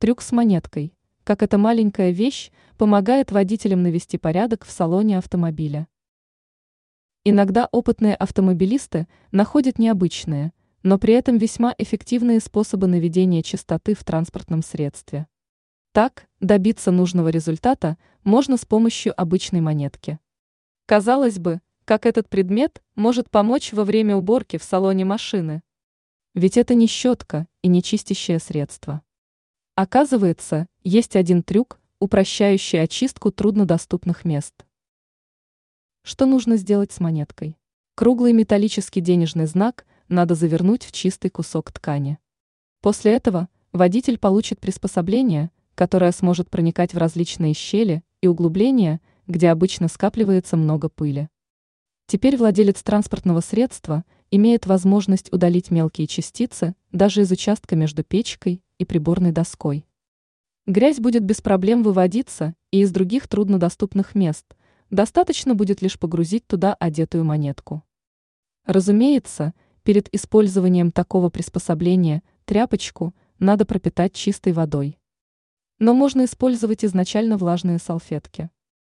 Трюк с монеткой. Как эта маленькая вещь помогает водителям навести порядок в салоне автомобиля. Иногда опытные автомобилисты находят необычные, но при этом весьма эффективные способы наведения чистоты в транспортном средстве. Так, добиться нужного результата можно с помощью обычной монетки. Казалось бы, как этот предмет может помочь во время уборки в салоне машины. Ведь это не щетка и не чистящее средство. Оказывается, есть один трюк, упрощающий очистку труднодоступных мест. Что нужно сделать с монеткой? Круглый металлический денежный знак надо завернуть в чистый кусок ткани. После этого водитель получит приспособление, которое сможет проникать в различные щели и углубления, где обычно скапливается много пыли. Теперь владелец транспортного средства имеет возможность удалить мелкие частицы даже из участка между печкой и приборной доской. Грязь будет без проблем выводиться и из других труднодоступных мест, достаточно будет лишь погрузить туда одетую монетку. Разумеется, перед использованием такого приспособления тряпочку надо пропитать чистой водой. Но можно использовать изначально влажные салфетки.